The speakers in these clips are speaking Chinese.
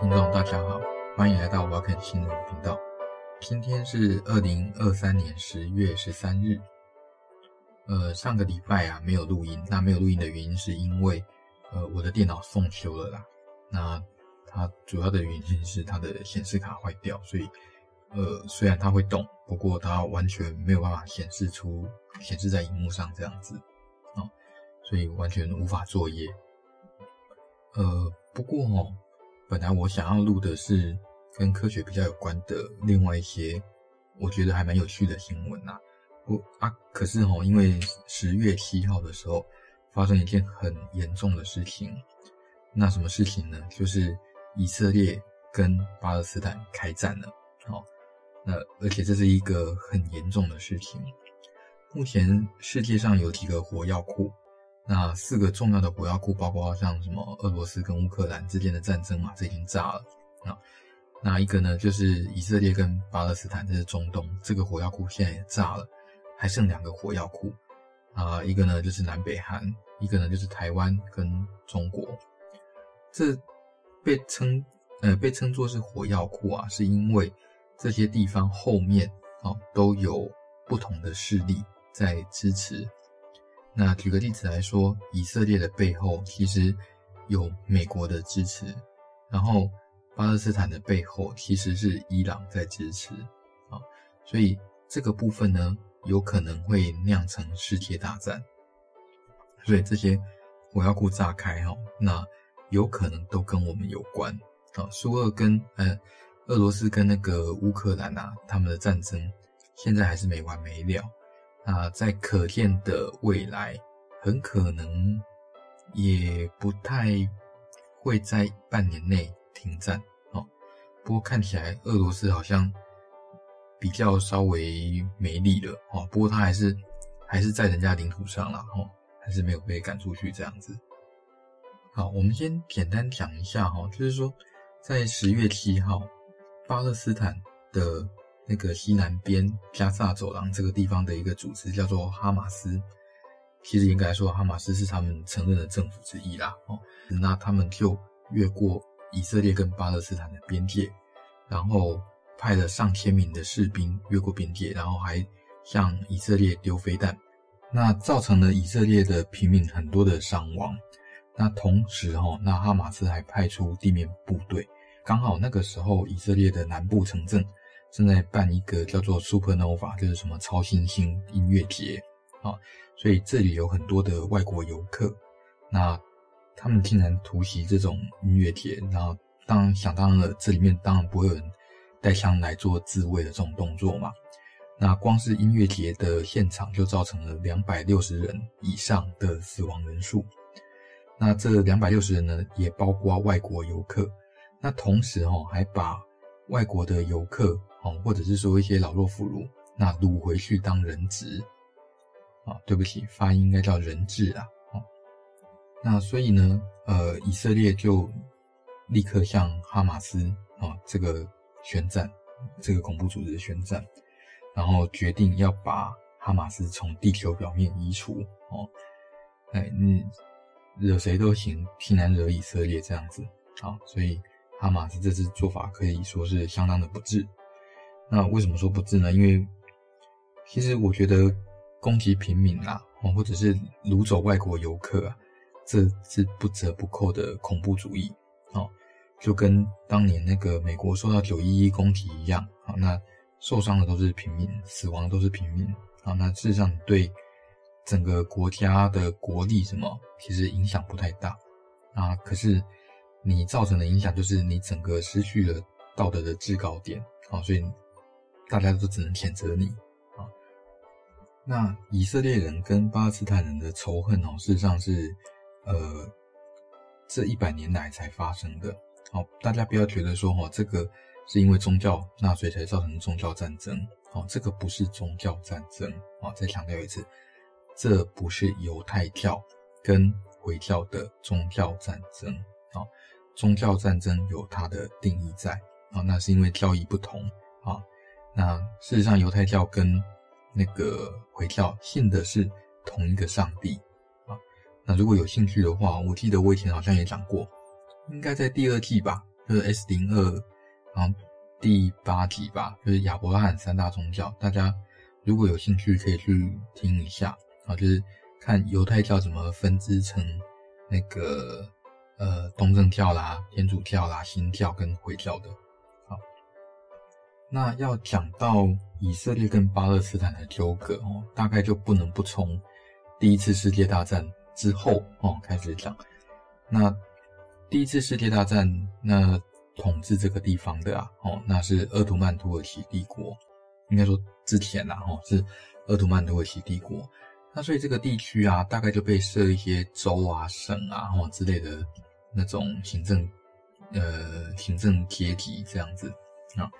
听众，大家好，欢迎来到 Welcome 新闻频道。今天是二零二三年十月十三日。呃，上个礼拜啊没有录音，那没有录音的原因是因为呃我的电脑送修了啦。那它主要的原因是它的显示卡坏掉，所以呃虽然它会动，不过它完全没有办法显示出显示在荧幕上这样子啊，所以完全无法作业。呃，不过哦。本来我想要录的是跟科学比较有关的另外一些，我觉得还蛮有趣的新闻呐。不啊，可是齁，因为十月七号的时候发生一件很严重的事情。那什么事情呢？就是以色列跟巴勒斯坦开战了。哦，那而且这是一个很严重的事情。目前世界上有几个火药库。那四个重要的火药库，包括像什么俄罗斯跟乌克兰之间的战争嘛，这已经炸了啊。那一个呢，就是以色列跟巴勒斯坦，这是中东，这个火药库现在也炸了，还剩两个火药库啊。一个呢就是南北韩，一个呢就是台湾跟中国。这被称呃被称作是火药库啊，是因为这些地方后面啊都有不同的势力在支持。那举个例子来说，以色列的背后其实有美国的支持，然后巴勒斯坦的背后其实是伊朗在支持啊，所以这个部分呢，有可能会酿成世界大战。所以这些火药库炸开哈，那有可能都跟我们有关啊。苏俄跟呃俄罗斯跟那个乌克兰啊，他们的战争现在还是没完没了。啊，在可见的未来，很可能也不太会在半年内停战哦。不过看起来俄罗斯好像比较稍微没力了哦。不过他还是还是在人家领土上了哦，还是没有被赶出去这样子。好，我们先简单讲一下哈，就是说在十月七号，巴勒斯坦的。那个西南边加萨走廊这个地方的一个组织叫做哈马斯，其实应该说，哈马斯是他们承认的政府之一啦。哦，那他们就越过以色列跟巴勒斯坦的边界，然后派了上千名的士兵越过边界，然后还向以色列丢飞弹，那造成了以色列的平民很多的伤亡。那同时哈，那哈马斯还派出地面部队，刚好那个时候以色列的南部城镇。正在办一个叫做 Supernova，就是什么超新星音乐节啊，所以这里有很多的外国游客，那他们竟然突袭这种音乐节，然后当然想当然了，这里面当然不会有人带枪来做自卫的这种动作嘛。那光是音乐节的现场就造成了两百六十人以上的死亡人数，那这两百六十人呢，也包括外国游客，那同时哦，还把外国的游客。或者是说一些老弱妇孺，那掳回去当人质啊？对不起，发音应该叫人质啊。哦，那所以呢，呃，以色列就立刻向哈马斯啊这个宣战，这个恐怖组织宣战，然后决定要把哈马斯从地球表面移除。哦，哎，你惹谁都行，偏难惹以色列这样子啊？所以哈马斯这次做法可以说是相当的不智。那为什么说不治呢？因为其实我觉得攻击平民啊，哦，或者是掳走外国游客啊，这是不折不扣的恐怖主义哦，就跟当年那个美国受到九一一攻击一样啊，那受伤的都是平民，死亡的都是平民啊，那事实上对整个国家的国力什么，其实影响不太大啊，可是你造成的影响就是你整个失去了道德的制高点啊，所以。大家都只能谴责你啊！那以色列人跟巴勒斯坦人的仇恨哦，事实上是呃这一百年来才发生的。好，大家不要觉得说哦，这个是因为宗教纳粹才造成的宗教战争。好，这个不是宗教战争啊！再强调一次，这不是犹太教跟回教的宗教战争。啊，宗教战争有它的定义在啊，那是因为教义不同啊。那事实上，犹太教跟那个回教信的是同一个上帝啊。那如果有兴趣的话，我记得我以前好像也讲过，应该在第二季吧，就是 S 零二，然后第八集吧，就是亚伯拉罕三大宗教。大家如果有兴趣，可以去听一下啊，就是看犹太教怎么分支成那个呃东正教啦、天主教啦、新教跟回教的。那要讲到以色列跟巴勒斯坦的纠葛哦，大概就不能不从第一次世界大战之后哦开始讲。那第一次世界大战，那统治这个地方的啊，哦，那是鄂图曼土耳其帝国，应该说之前呐，哦，是鄂图曼土耳其帝国。那所以这个地区啊，大概就被设一些州啊、省啊，哦之类的那种行政，呃，行政阶级这样子啊。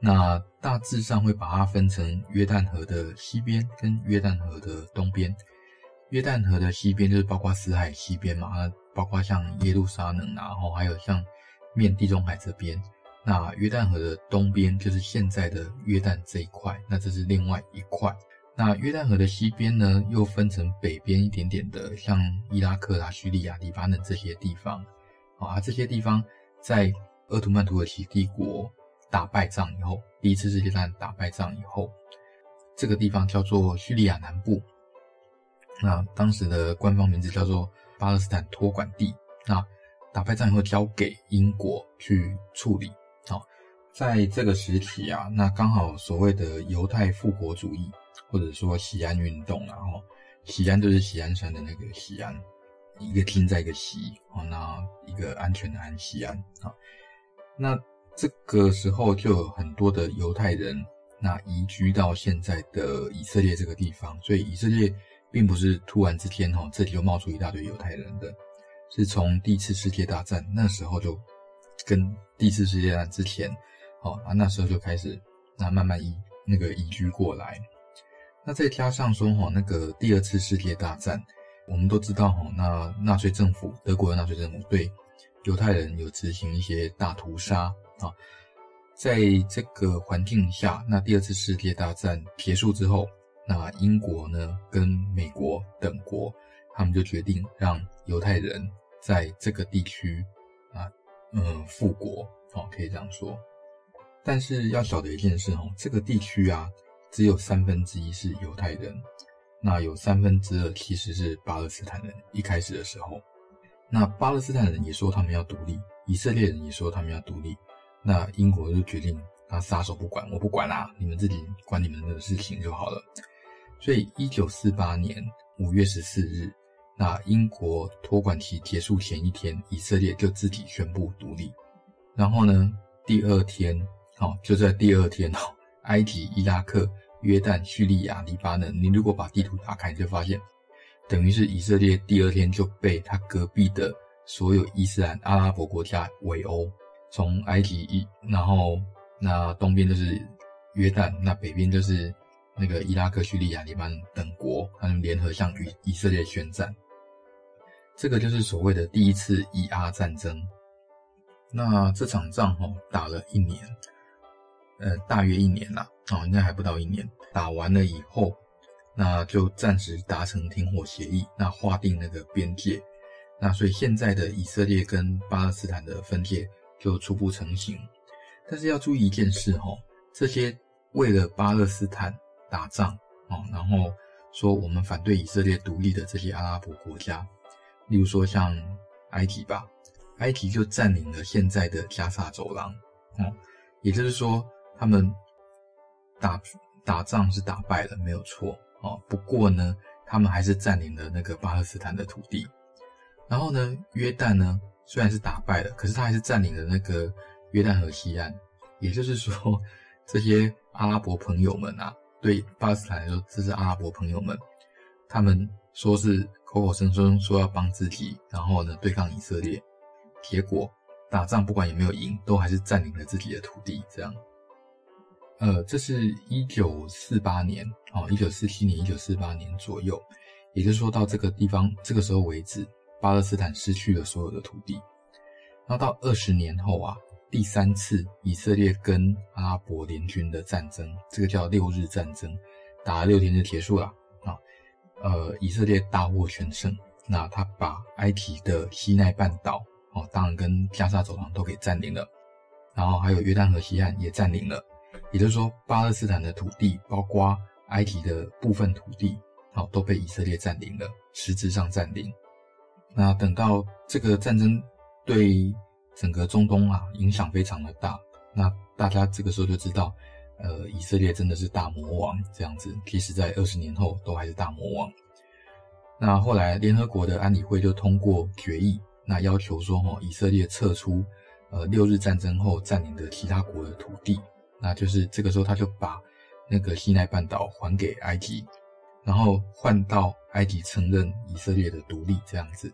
那大致上会把它分成约旦河的西边跟约旦河的东边。约旦河的西边就是包括死海西边嘛，包括像耶路撒冷啊，然后还有像面地中海这边。那约旦河的东边就是现在的约旦这一块，那这是另外一块。那约旦河的西边呢，又分成北边一点点的，像伊拉克啊、叙利亚、黎巴嫩这些地方。啊，这些地方在鄂图曼土耳其帝国打败仗以后，第一次世界大战打败仗以后，这个地方叫做叙利亚南部。那当时的官方名字叫做巴勒斯坦托管地。那打败仗以后交给英国去处理。好，在这个时期啊，那刚好所谓的犹太复国主义，或者说西安运动啊，哈，锡安就是西安山的那个西安，一个金在一个西，哦，那一个安全的安，西安啊。那这个时候就有很多的犹太人，那移居到现在的以色列这个地方，所以以色列。并不是突然之间哈，这里就冒出一大堆犹太人的，是从第一次世界大战那时候就跟第一次世界大战之前，哦啊那时候就开始那慢慢移那个移居过来，那再加上说哈那个第二次世界大战，我们都知道哈那纳粹政府德国的纳粹政府对犹太人有执行一些大屠杀啊，在这个环境下，那第二次世界大战结束之后。那英国呢，跟美国等国，他们就决定让犹太人在这个地区啊，嗯，复国，哦，可以这样说。但是要晓得一件事哦，这个地区啊，只有三分之一是犹太人，那有三分之二其实是巴勒斯坦人。一开始的时候，那巴勒斯坦人也说他们要独立，以色列人也说他们要独立，那英国就决定他撒手不管，我不管啦，你们自己管你们的事情就好了。所以，一九四八年五月十四日，那英国托管期结束前一天，以色列就自己宣布独立。然后呢，第二天，好，就在第二天哦，埃及、伊拉克、约旦、叙利亚、黎巴嫩，你如果把地图打开，你就发现，等于是以色列第二天就被他隔壁的所有伊斯兰阿拉伯国家围殴，从埃及一，然后那东边就是约旦，那北边就是。那个伊拉克、叙利亚、黎巴嫩等国，他们联合向与以色列宣战，这个就是所谓的第一次以阿战争。那这场仗哦，打了一年，呃，大约一年啦，哦，应该还不到一年。打完了以后，那就暂时达成停火协议，那划定那个边界。那所以现在的以色列跟巴勒斯坦的分界就初步成型。但是要注意一件事哦，这些为了巴勒斯坦。打仗啊，然后说我们反对以色列独立的这些阿拉伯国家，例如说像埃及吧，埃及就占领了现在的加萨走廊，哦，也就是说他们打打仗是打败了，没有错哦。不过呢，他们还是占领了那个巴勒斯坦的土地。然后呢，约旦呢虽然是打败了，可是他还是占领了那个约旦河西岸。也就是说，这些阿拉伯朋友们啊。对巴勒斯坦来说，这是阿拉伯朋友们，他们说是口口声声说要帮自己，然后呢对抗以色列，结果打仗不管有没有赢，都还是占领了自己的土地。这样，呃，这是一九四八年哦，一九四七年、一九四八年左右，也就是说到这个地方，这个时候为止，巴勒斯坦失去了所有的土地。然后到二十年后啊。第三次以色列跟阿拉伯联军的战争，这个叫六日战争，打了六天就结束了啊。呃，以色列大获全胜，那他把埃及的西奈半岛哦，当然跟加沙走廊都给占领了，然后还有约旦河西岸也占领了。也就是说，巴勒斯坦的土地，包括埃及的部分土地，好，都被以色列占领了，实质上占领。那等到这个战争对整个中东啊影响非常的大，那大家这个时候就知道，呃，以色列真的是大魔王这样子。即使在二十年后都还是大魔王。那后来联合国的安理会就通过决议，那要求说，哈，以色列撤出呃六日战争后占领的其他国的土地。那就是这个时候，他就把那个西奈半岛还给埃及，然后换到埃及承认以色列的独立这样子。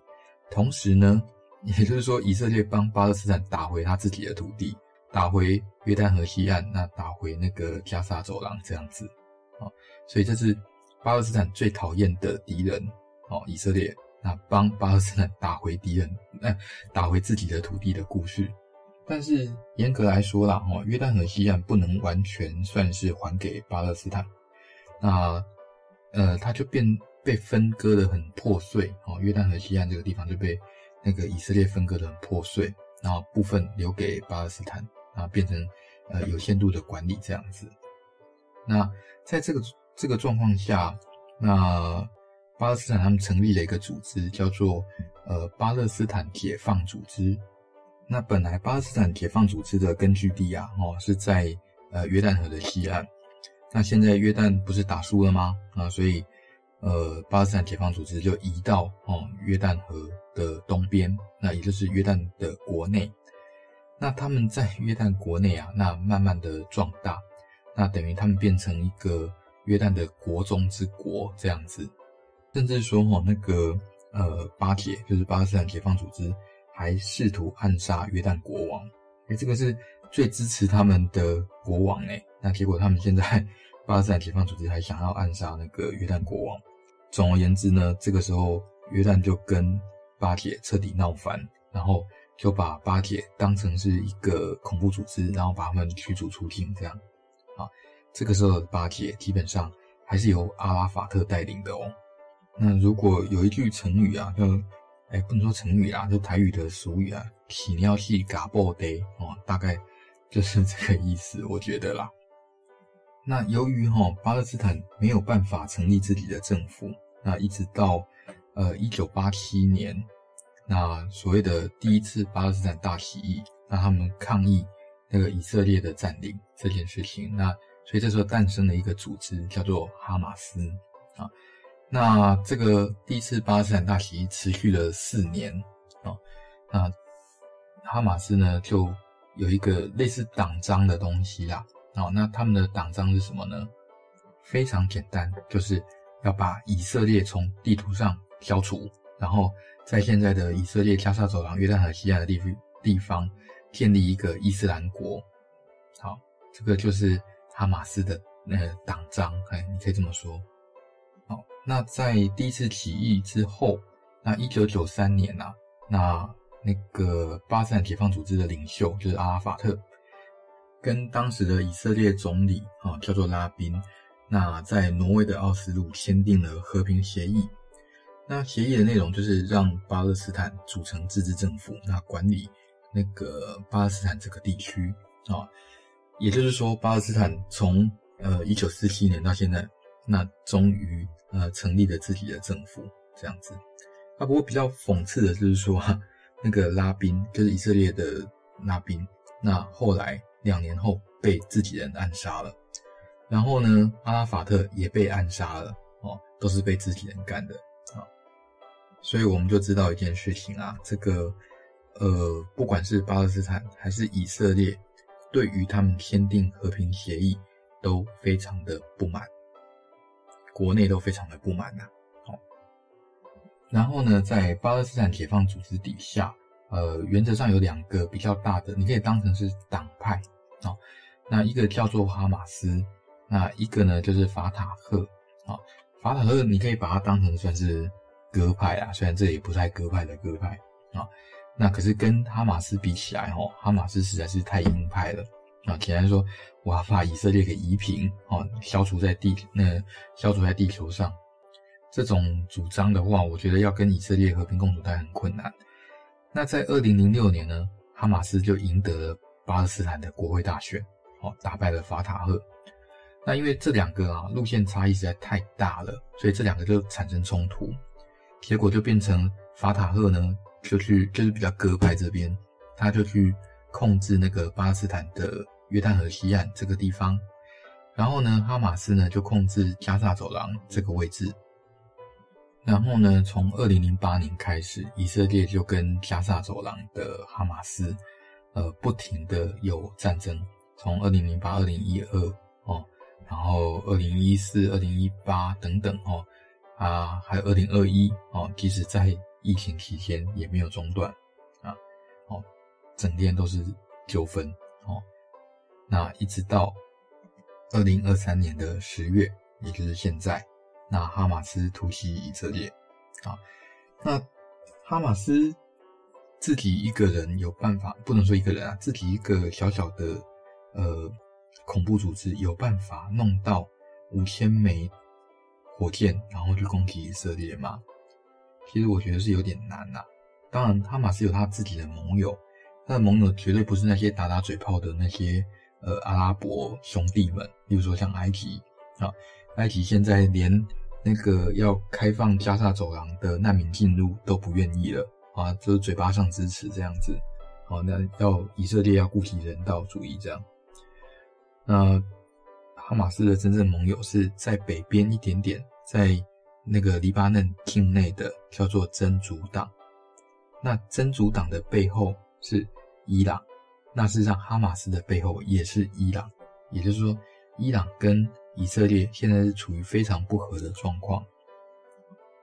同时呢，也就是说，以色列帮巴勒斯坦打回他自己的土地，打回约旦河西岸，那打回那个加沙走廊这样子。哦，所以这是巴勒斯坦最讨厌的敌人哦，以色列那帮巴勒斯坦打回敌人，那打回自己的土地的故事。但是严格来说啦，哦，约旦河西岸不能完全算是还给巴勒斯坦，那呃，他就变被分割得很破碎哦。约旦河西岸这个地方就被那个以色列分割得很破碎，然后部分留给巴勒斯坦，然后变成呃有限度的管理这样子。那在这个这个状况下，那巴勒斯坦他们成立了一个组织，叫做呃巴勒斯坦解放组织。那本来巴勒斯坦解放组织的根据地啊，哦，是在呃约旦河的西岸。那现在约旦不是打输了吗？啊，所以呃巴勒斯坦解放组织就移到哦约旦河的东边，那也就是约旦的国内。那他们在约旦国内啊，那慢慢的壮大，那等于他们变成一个约旦的国中之国这样子。甚至说哦那个呃巴解就是巴勒斯坦解放组织。还试图暗杀约旦国王，哎，这个是最支持他们的国王哎，那结果他们现在 巴勒斯坦解放组织还想要暗杀那个约旦国王。总而言之呢，这个时候约旦就跟巴解彻底闹翻，然后就把巴解当成是一个恐怖组织，然后把他们驱逐出境，这样啊。这个时候的巴解基本上还是由阿拉法特带领的哦。那如果有一句成语啊，就哎，不能说成语啦，就台语的俗语啊，起尿气嘎爆得哦，大概就是这个意思，我觉得啦。那由于哈、哦、巴勒斯坦没有办法成立自己的政府，那一直到呃一九八七年，那所谓的第一次巴勒斯坦大起义，那他们抗议那个以色列的占领这件事情，那所以这时候诞生了一个组织，叫做哈马斯啊。那这个第一次巴勒斯坦大起义持续了四年啊，那哈马斯呢就有一个类似党章的东西啦，哦，那他们的党章是什么呢？非常简单，就是要把以色列从地图上消除，然后在现在的以色列加沙走廊、约旦河西岸的地区地方建立一个伊斯兰国。好，这个就是哈马斯的那党章，哎，你可以这么说。好，那在第一次起义之后，那一九九三年啊，那那个巴勒斯坦解放组织的领袖就是阿拉法特，跟当时的以色列总理啊叫做拉宾，那在挪威的奥斯陆签订了和平协议。那协议的内容就是让巴勒斯坦组成自治政府，那管理那个巴勒斯坦这个地区啊，也就是说，巴勒斯坦从呃一九四七年到现在，那终于。呃，成立了自己的政府，这样子。啊，不过比较讽刺的就是说，哈，那个拉宾就是以色列的拉宾，那后来两年后被自己人暗杀了。然后呢，阿拉法特也被暗杀了，哦，都是被自己人干的啊。所以我们就知道一件事情啊，这个呃，不管是巴勒斯坦还是以色列，对于他们签订和平协议都非常的不满。国内都非常的不满呐，好，然后呢，在巴勒斯坦解放组织底下，呃，原则上有两个比较大的，你可以当成是党派啊，那一个叫做哈马斯，那一个呢就是法塔赫啊，法塔赫你可以把它当成算是鸽派啊，虽然这也不太鸽派的鸽派啊，那可是跟哈马斯比起来，哈，哈马斯实在是太鹰派了。啊，简单说，我要把以色列给夷平，哦，消除在地，那消除在地球上，这种主张的话，我觉得要跟以色列和平共处，它很困难。那在二零零六年呢，哈马斯就赢得了巴勒斯坦的国会大选，哦，打败了法塔赫。那因为这两个啊路线差异实在太大了，所以这两个就产生冲突，结果就变成法塔赫呢就去就是比较鸽派这边，他就去控制那个巴勒斯坦的约旦河西岸这个地方，然后呢哈马斯呢就控制加萨走廊这个位置。然后呢，从二零零八年开始，以色列就跟加萨走廊的哈马斯，呃，不停的有战争。从二零零八、二零一二，然后二零一四、二零一八等等哦，啊，还有二零二一哦，即使在疫情期间也没有中断啊，哦，整天都是纠纷哦。那一直到二零二三年的十月，也就是现在。那哈马斯突袭以色列，啊，那哈马斯自己一个人有办法，不能说一个人啊，自己一个小小的呃恐怖组织有办法弄到五千枚火箭，然后去攻击以色列吗？其实我觉得是有点难呐、当然，哈马斯有他自己的盟友，他的盟友绝对不是那些打打嘴炮的那些呃阿拉伯兄弟们，比如说像埃及啊。埃及现在连那个要开放加沙走廊的难民进入都不愿意了啊，就是嘴巴上支持这样子，好，那要以色列要顾及人道主义这样。那哈马斯的真正盟友是在北边一点点，在那个黎巴嫩境内的叫做真主党。那真主党的背后是伊朗，那事实上哈马斯的背后也是伊朗，也就是说伊朗跟以色列现在是处于非常不和的状况，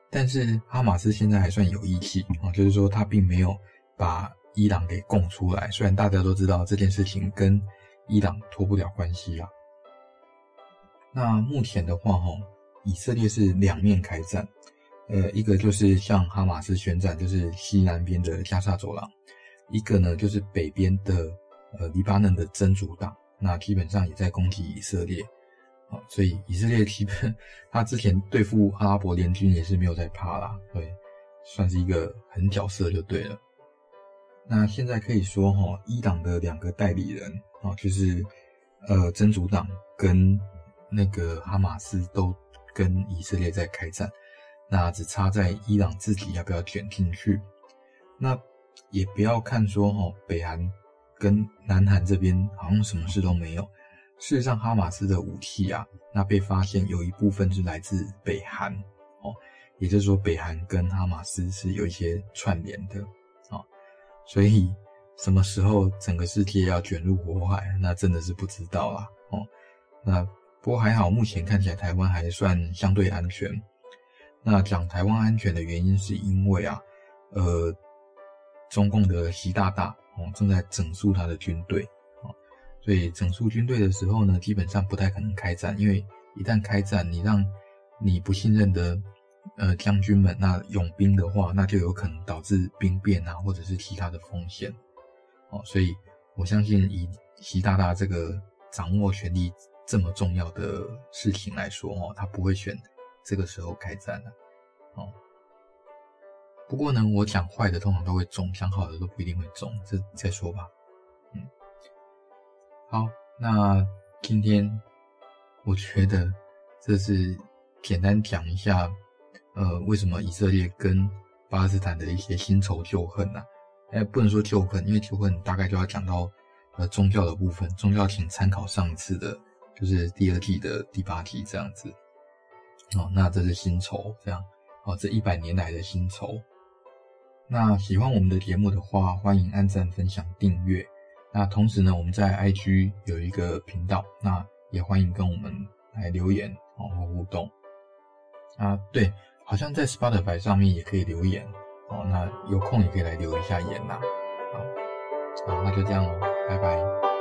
但是哈马斯现在还算有义气啊，就是说他并没有把伊朗给供出来。虽然大家都知道这件事情跟伊朗脱不了关系啊。那目前的话，哈，以色列是两面开战，呃，一个就是向哈马斯宣战，就是西南边的加沙走廊；一个呢，就是北边的呃黎巴嫩的真主党，那基本上也在攻击以色列。所以以色列基本，他之前对付阿拉伯联军也是没有在怕啦，对，算是一个狠角色就对了。那现在可以说哈，伊朗的两个代理人啊，就是呃真主党跟那个哈马斯都跟以色列在开战，那只差在伊朗自己要不要卷进去。那也不要看说哈，北韩跟南韩这边好像什么事都没有。事实上，哈马斯的武器啊，那被发现有一部分是来自北韩哦，也就是说，北韩跟哈马斯是有一些串联的，所以什么时候整个世界要卷入火海，那真的是不知道啦哦。那不过还好，目前看起来台湾还算相对安全。那讲台湾安全的原因，是因为啊，呃，中共的习大大哦正在整肃他的军队。所以整肃军队的时候呢，基本上不太可能开战，因为一旦开战，你让你不信任的呃将军们那拥兵的话，那就有可能导致兵变啊，或者是其他的风险。哦，所以我相信以习大大这个掌握权力这么重要的事情来说，哦，他不会选这个时候开战的。哦，不过呢，我讲坏的通常都会中，讲好的都不一定会中，这再说吧。嗯好，那今天我觉得这是简单讲一下，呃，为什么以色列跟巴勒斯坦的一些新仇旧恨呢、啊？哎，不能说旧恨，因为旧恨大概就要讲到呃宗教的部分，宗教请参考上一次的，就是第二季的第八题这样子。哦，那这是新仇，这样哦，这一百年来的新仇。那喜欢我们的节目的话，欢迎按赞、分享、订阅。那同时呢，我们在 IG 有一个频道，那也欢迎跟我们来留言哦或互动。啊，对，好像在 Spotify 上面也可以留言哦，那有空也可以来留一下言呐。好，好，那就这样喽，拜拜。